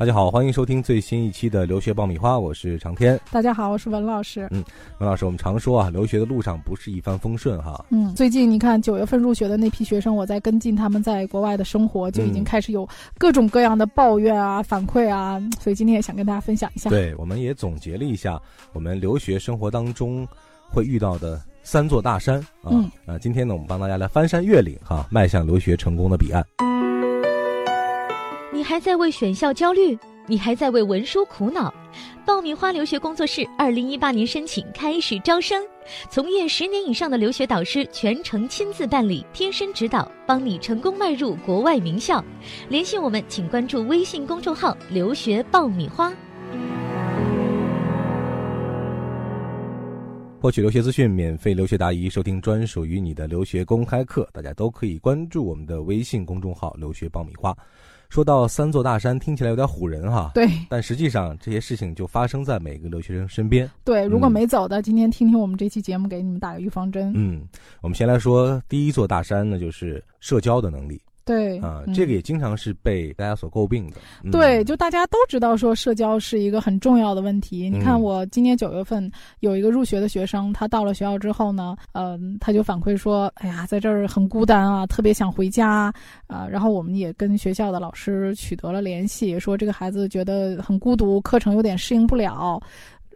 大家好，欢迎收听最新一期的留学爆米花，我是长天。大家好，我是文老师。嗯，文老师，我们常说啊，留学的路上不是一帆风顺哈。嗯，最近你看九月份入学的那批学生，我在跟进他们在国外的生活，就已经开始有各种各样的抱怨啊、反馈啊，所以今天也想跟大家分享一下。对，我们也总结了一下我们留学生活当中会遇到的三座大山啊。嗯。啊，今天呢，我们帮大家来翻山越岭哈，迈向留学成功的彼岸。还在为选校焦虑？你还在为文书苦恼？爆米花留学工作室二零一八年申请开始招生，从业十年以上的留学导师全程亲自办理，贴身指导，帮你成功迈入国外名校。联系我们，请关注微信公众号“留学爆米花”，获取留学资讯，免费留学答疑，收听专属于你的留学公开课。大家都可以关注我们的微信公众号“留学爆米花”。说到三座大山，听起来有点唬人哈。对，但实际上这些事情就发生在每个留学生身边。对，如果没走的，今天听听我们这期节目，给你们打个预防针。嗯，我们先来说第一座大山呢，就是社交的能力。对啊，这个也经常是被大家所诟病的。对，就大家都知道说社交是一个很重要的问题。你看，我今年九月份有一个入学的学生，他到了学校之后呢，嗯，他就反馈说：“哎呀，在这儿很孤单啊，特别想回家啊。”然后我们也跟学校的老师取得了联系，说这个孩子觉得很孤独，课程有点适应不了。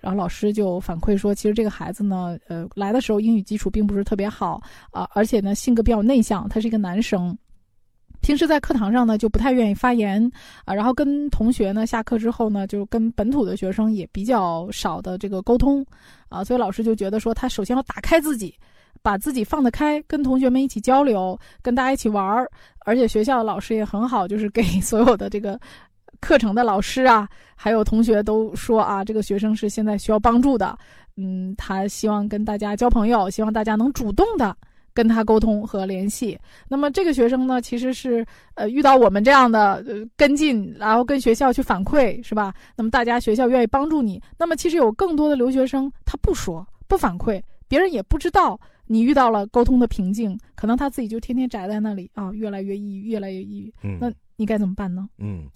然后老师就反馈说，其实这个孩子呢，呃，来的时候英语基础并不是特别好啊，而且呢，性格比较内向，他是一个男生。平时在课堂上呢，就不太愿意发言啊，然后跟同学呢，下课之后呢，就跟本土的学生也比较少的这个沟通啊，所以老师就觉得说，他首先要打开自己，把自己放得开，跟同学们一起交流，跟大家一起玩儿，而且学校的老师也很好，就是给所有的这个课程的老师啊，还有同学都说啊，这个学生是现在需要帮助的，嗯，他希望跟大家交朋友，希望大家能主动的。跟他沟通和联系，那么这个学生呢，其实是呃遇到我们这样的呃跟进，然后跟学校去反馈，是吧？那么大家学校愿意帮助你，那么其实有更多的留学生他不说不反馈，别人也不知道你遇到了沟通的瓶颈，可能他自己就天天宅在那里啊，越来越抑郁，越来越抑郁。嗯，那你该怎么办呢？嗯，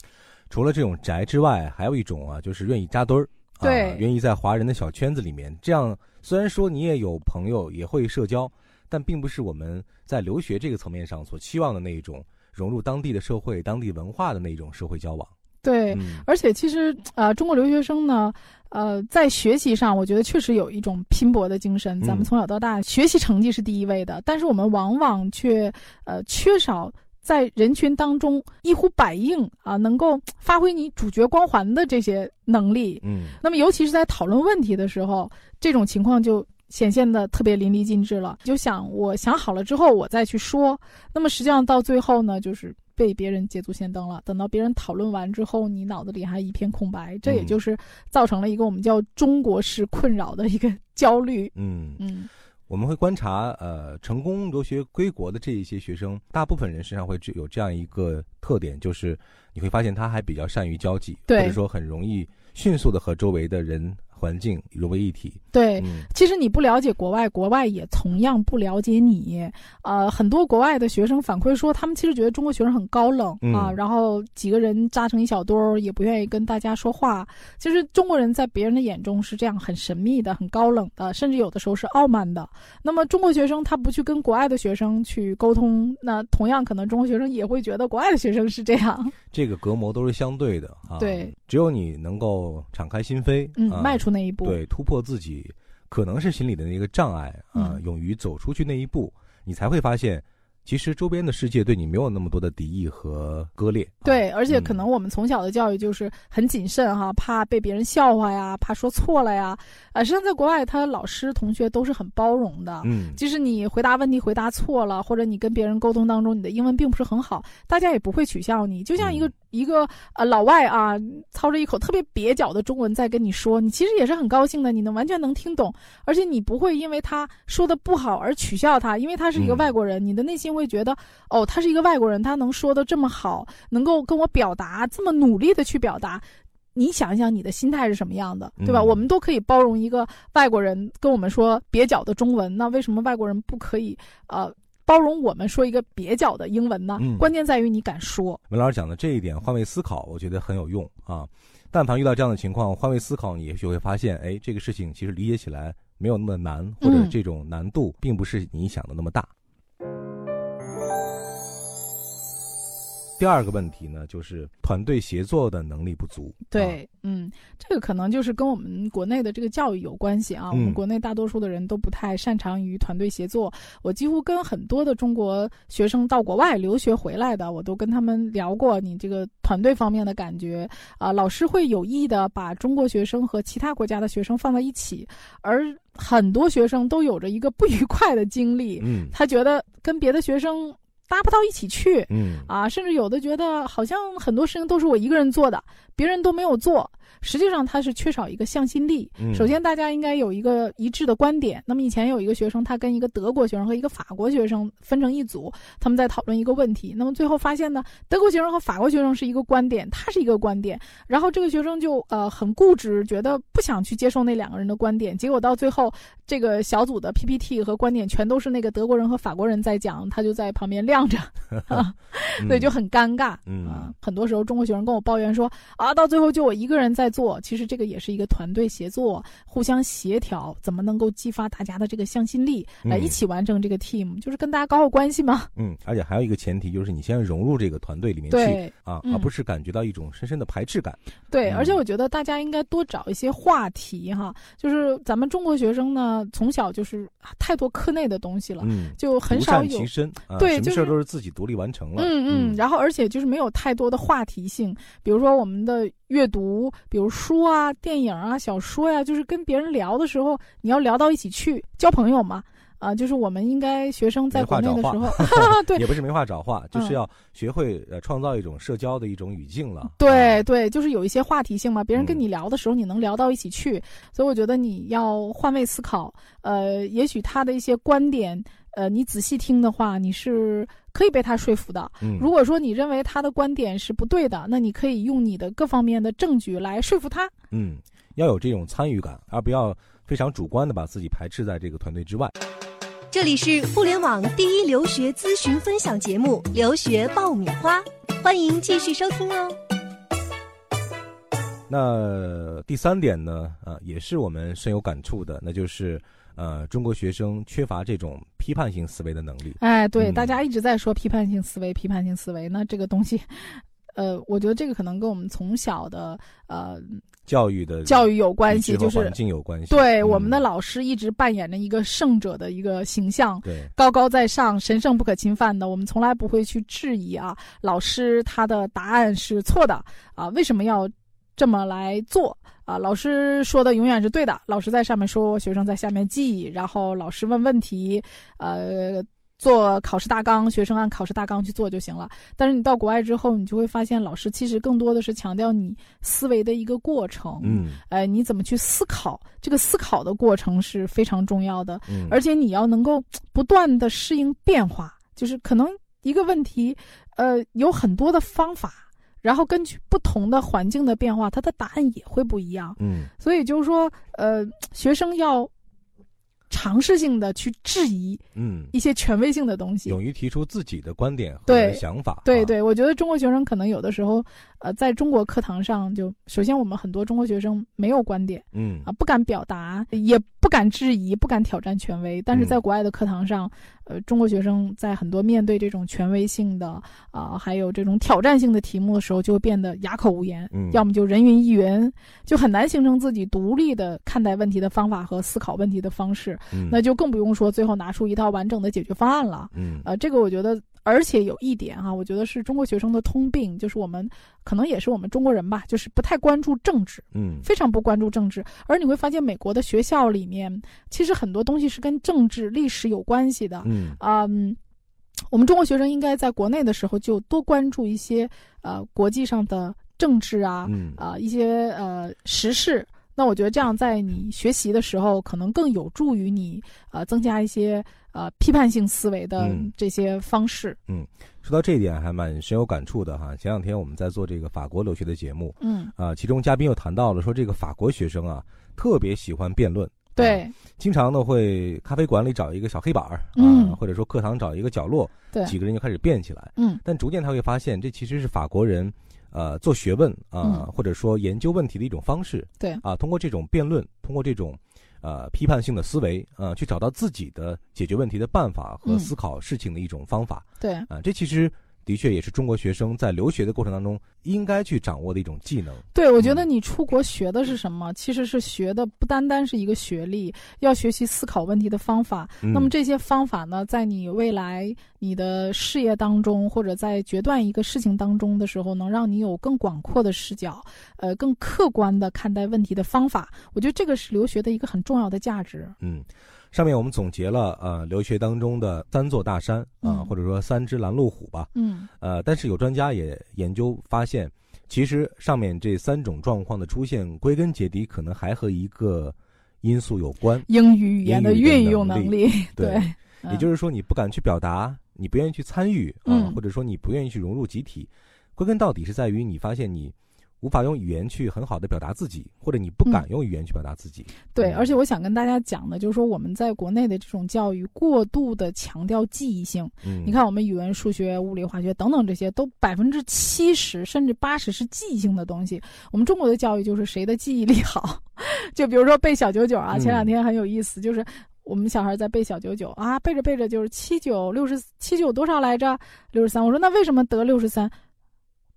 除了这种宅之外，还有一种啊，就是愿意扎堆儿，对，愿意在华人的小圈子里面，这样虽然说你也有朋友，也会社交。但并不是我们在留学这个层面上所期望的那一种融入当地的社会、当地文化的那一种社会交往。对，而且其实呃，中国留学生呢，呃，在学习上，我觉得确实有一种拼搏的精神。咱们从小到大学习成绩是第一位的，但是我们往往却呃缺少在人群当中一呼百应啊，能够发挥你主角光环的这些能力。嗯，那么尤其是在讨论问题的时候，这种情况就。显现的特别淋漓尽致了，就想我想好了之后我再去说，那么实际上到最后呢，就是被别人捷足先登了。等到别人讨论完之后，你脑子里还一片空白，这也就是造成了一个我们叫中国式困扰的一个焦虑。嗯嗯，我们会观察呃成功留学归国的这一些学生，大部分人身上会有这样一个特点，就是你会发现他还比较善于交际，或者说很容易迅速的和周围的人。环境融为一体。对，其实你不了解国外，国外也同样不了解你。呃，很多国外的学生反馈说，他们其实觉得中国学生很高冷啊，然后几个人扎成一小堆儿，也不愿意跟大家说话。其实中国人在别人的眼中是这样，很神秘的，很高冷的，甚至有的时候是傲慢的。那么中国学生他不去跟国外的学生去沟通，那同样可能中国学生也会觉得国外的学生是这样。这个隔膜都是相对的啊。对，只有你能够敞开心扉，嗯，迈出。那一步，对，突破自己可能是心里的那个障碍啊，勇于走出去那一步，你才会发现。其实周边的世界对你没有那么多的敌意和割裂。对，而且可能我们从小的教育就是很谨慎哈，怕被别人笑话呀，怕说错了呀。啊，实际上在国外，他老师同学都是很包容的。嗯，即使你回答问题回答错了，或者你跟别人沟通当中你的英文并不是很好，大家也不会取笑你。就像一个一个呃老外啊，操着一口特别蹩脚的中文在跟你说，你其实也是很高兴的，你能完全能听懂，而且你不会因为他说的不好而取笑他，因为他是一个外国人，你的内心。会觉得哦，他是一个外国人，他能说的这么好，能够跟我表达这么努力的去表达，你想一想你的心态是什么样的，对吧？我们都可以包容一个外国人跟我们说蹩脚的中文，那为什么外国人不可以呃包容我们说一个蹩脚的英文呢？关键在于你敢说。文老师讲的这一点，换位思考，我觉得很有用啊。但凡遇到这样的情况，换位思考，你也许会发现，哎，这个事情其实理解起来没有那么难，或者这种难度并不是你想的那么大。第二个问题呢，就是团队协作的能力不足。对，嗯，这个可能就是跟我们国内的这个教育有关系啊。我们国内大多数的人都不太擅长于团队协作。我几乎跟很多的中国学生到国外留学回来的，我都跟他们聊过你这个团队方面的感觉啊。老师会有意的把中国学生和其他国家的学生放在一起，而很多学生都有着一个不愉快的经历。嗯，他觉得跟别的学生。搭不到一起去，嗯啊，甚至有的觉得好像很多事情都是我一个人做的，别人都没有做。实际上他是缺少一个向心力。首先，大家应该有一个一致的观点。那么以前有一个学生，他跟一个德国学生和一个法国学生分成一组，他们在讨论一个问题。那么最后发现呢，德国学生和法国学生是一个观点，他是一个观点。然后这个学生就呃很固执，觉得不想去接受那两个人的观点。结果到最后，这个小组的 PPT 和观点全都是那个德国人和法国人在讲，他就在旁边晾着，所以就很尴尬。啊，很多时候中国学生跟我抱怨说啊，到最后就我一个人在。做其实这个也是一个团队协作，互相协调，怎么能够激发大家的这个向心力，来一起完成这个 team，就是跟大家搞好关系嘛。嗯，而且还有一个前提就是你先融入这个团队里面去啊，而不是感觉到一种深深的排斥感。对，而且我觉得大家应该多找一些话题哈，就是咱们中国学生呢，从小就是太多课内的东西了，嗯，就很少有，对，什么事都是自己独立完成了。嗯嗯，然后而且就是没有太多的话题性，比如说我们的。阅读，比如书啊、电影啊、小说呀，就是跟别人聊的时候，你要聊到一起去，交朋友嘛。啊，就是我们应该学生在国内的时候，对，也不是没话找话，就是要学会呃创造一种社交的一种语境了。对对，就是有一些话题性嘛，别人跟你聊的时候，你能聊到一起去。所以我觉得你要换位思考，呃，也许他的一些观点。呃，你仔细听的话，你是可以被他说服的。嗯，如果说你认为他的观点是不对的，那你可以用你的各方面的证据来说服他。嗯，要有这种参与感，而不要非常主观的把自己排斥在这个团队之外。这里是互联网第一留学咨询分享节目《留学爆米花》，欢迎继续收听哦。那第三点呢？啊，也是我们深有感触的，那就是。呃，中国学生缺乏这种批判性思维的能力。哎，对，大家一直在说批判性思维，批判性思维。那这个东西，呃，我觉得这个可能跟我们从小的呃教育的教育有关系，就是环境有关系。对，我们的老师一直扮演着一个圣者的一个形象，对，高高在上，神圣不可侵犯的。我们从来不会去质疑啊，老师他的答案是错的啊，为什么要这么来做？啊，老师说的永远是对的。老师在上面说，学生在下面记，然后老师问问题，呃，做考试大纲，学生按考试大纲去做就行了。但是你到国外之后，你就会发现，老师其实更多的是强调你思维的一个过程。嗯，哎，你怎么去思考？这个思考的过程是非常重要的。嗯，而且你要能够不断的适应变化，就是可能一个问题，呃，有很多的方法。然后根据不同的环境的变化，他的答案也会不一样。嗯，所以就是说，呃，学生要。尝试性的去质疑，嗯，一些权威性的东西，勇于提出自己的观点和想法。对对，我觉得中国学生可能有的时候，呃，在中国课堂上，就首先我们很多中国学生没有观点，嗯啊，不敢表达，也不敢质疑，不敢挑战权威。但是在国外的课堂上，呃，中国学生在很多面对这种权威性的啊，还有这种挑战性的题目的时候，就会变得哑口无言，嗯，要么就人云亦云，就很难形成自己独立的看待问题的方法和思考问题的方式。那就更不用说最后拿出一套完整的解决方案了。嗯，呃，这个我觉得，而且有一点哈，我觉得是中国学生的通病，就是我们可能也是我们中国人吧，就是不太关注政治，嗯，非常不关注政治。而你会发现，美国的学校里面其实很多东西是跟政治、历史有关系的。嗯，啊，我们中国学生应该在国内的时候就多关注一些呃国际上的政治啊，啊一些呃时事。那我觉得这样，在你学习的时候，可能更有助于你，呃，增加一些呃批判性思维的这些方式。嗯，说到这一点，还蛮深有感触的哈。前两天我们在做这个法国留学的节目，嗯，啊，其中嘉宾又谈到了说，这个法国学生啊，特别喜欢辩论。对，经常呢会咖啡馆里找一个小黑板儿啊，或者说课堂找一个角落，对，几个人就开始辩起来。嗯，但逐渐他会发现，这其实是法国人，呃，做学问啊，或者说研究问题的一种方式。对，啊，通过这种辩论，通过这种。呃，批判性的思维，呃，去找到自己的解决问题的办法和思考事情的一种方法。对，啊，这其实的确也是中国学生在留学的过程当中应该去掌握的一种技能。对，我觉得你出国学的是什么？其实是学的不单单是一个学历，要学习思考问题的方法。那么这些方法呢，在你未来你的事业当中，或者在决断一个事情当中的时候，能让你有更广阔的视角。呃，更客观的看待问题的方法，我觉得这个是留学的一个很重要的价值。嗯，上面我们总结了呃留学当中的三座大山啊，或者说三只拦路虎吧。嗯。呃，但是有专家也研究发现，其实上面这三种状况的出现，归根结底可能还和一个因素有关：英语语言的运用能力。对，也就是说，你不敢去表达，你不愿意去参与啊，或者说你不愿意去融入集体，归根到底是在于你发现你。无法用语言去很好的表达自己，或者你不敢用语言去表达自己。对，而且我想跟大家讲的，就是说我们在国内的这种教育过度的强调记忆性。嗯，你看我们语文、数学、物理、化学等等这些，都百分之七十甚至八十是记忆性的东西。我们中国的教育就是谁的记忆力好，就比如说背小九九啊，前两天很有意思，就是我们小孩在背小九九啊，背着背着就是七九六十七九多少来着？六十三。我说那为什么得六十三？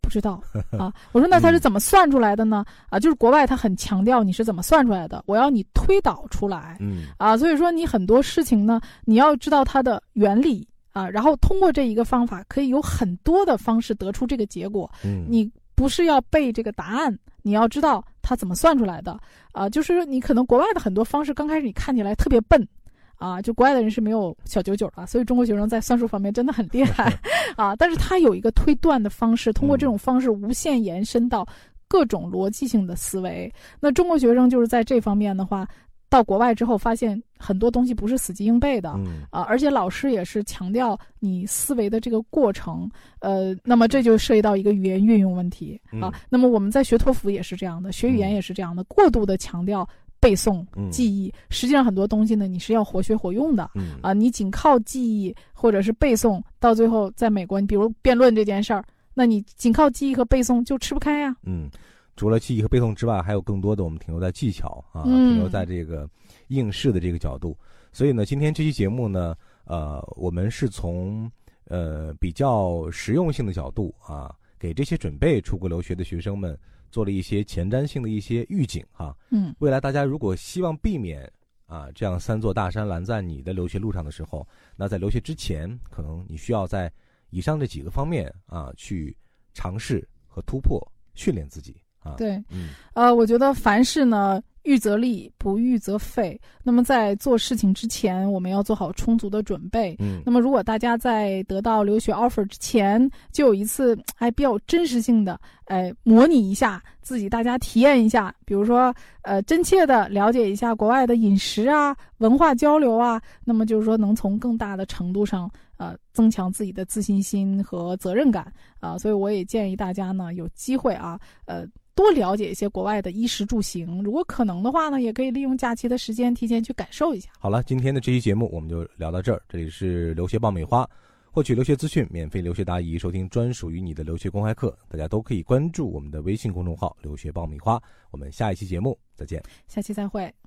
知道啊，我说那他是怎么算出来的呢？啊，就是国外他很强调你是怎么算出来的，我要你推导出来，嗯啊，所以说你很多事情呢，你要知道它的原理啊，然后通过这一个方法，可以有很多的方式得出这个结果。嗯，你不是要背这个答案，你要知道它怎么算出来的啊，就是你可能国外的很多方式，刚开始你看起来特别笨。啊，就国外的人是没有小九九的，所以中国学生在算术方面真的很厉害，啊，但是他有一个推断的方式，通过这种方式无限延伸到各种逻辑性的思维。那中国学生就是在这方面的话，到国外之后发现很多东西不是死记硬背的，啊，而且老师也是强调你思维的这个过程，呃，那么这就涉及到一个语言运用问题啊。那么我们在学托福也是这样的，学语言也是这样的，过度的强调。背诵、记忆，实际上很多东西呢，你是要活学活用的。啊，你仅靠记忆或者是背诵，到最后在美国，你比如辩论这件事儿，那你仅靠记忆和背诵就吃不开呀。嗯，除了记忆和背诵之外，还有更多的我们停留在技巧啊，停留在这个应试的这个角度。所以呢，今天这期节目呢，呃，我们是从呃比较实用性的角度啊，给这些准备出国留学的学生们。做了一些前瞻性的一些预警哈，嗯，未来大家如果希望避免啊这样三座大山拦在你的留学路上的时候，那在留学之前，可能你需要在以上这几个方面啊去尝试和突破训练自己啊。对，嗯，呃，我觉得凡事呢。预则立，不预则废。那么在做事情之前，我们要做好充足的准备。嗯，那么如果大家在得到留学 offer 之前，就有一次哎比较真实性的，哎，模拟一下自己，大家体验一下，比如说，呃，真切的了解一下国外的饮食啊、文化交流啊，那么就是说能从更大的程度上，呃，增强自己的自信心和责任感啊。所以我也建议大家呢，有机会啊，呃。多了解一些国外的衣食住行，如果可能的话呢，也可以利用假期的时间提前去感受一下。好了，今天的这期节目我们就聊到这儿。这里是留学爆米花，获取留学资讯，免费留学答疑，收听专属于你的留学公开课，大家都可以关注我们的微信公众号“留学爆米花”。我们下一期节目再见，下期再会。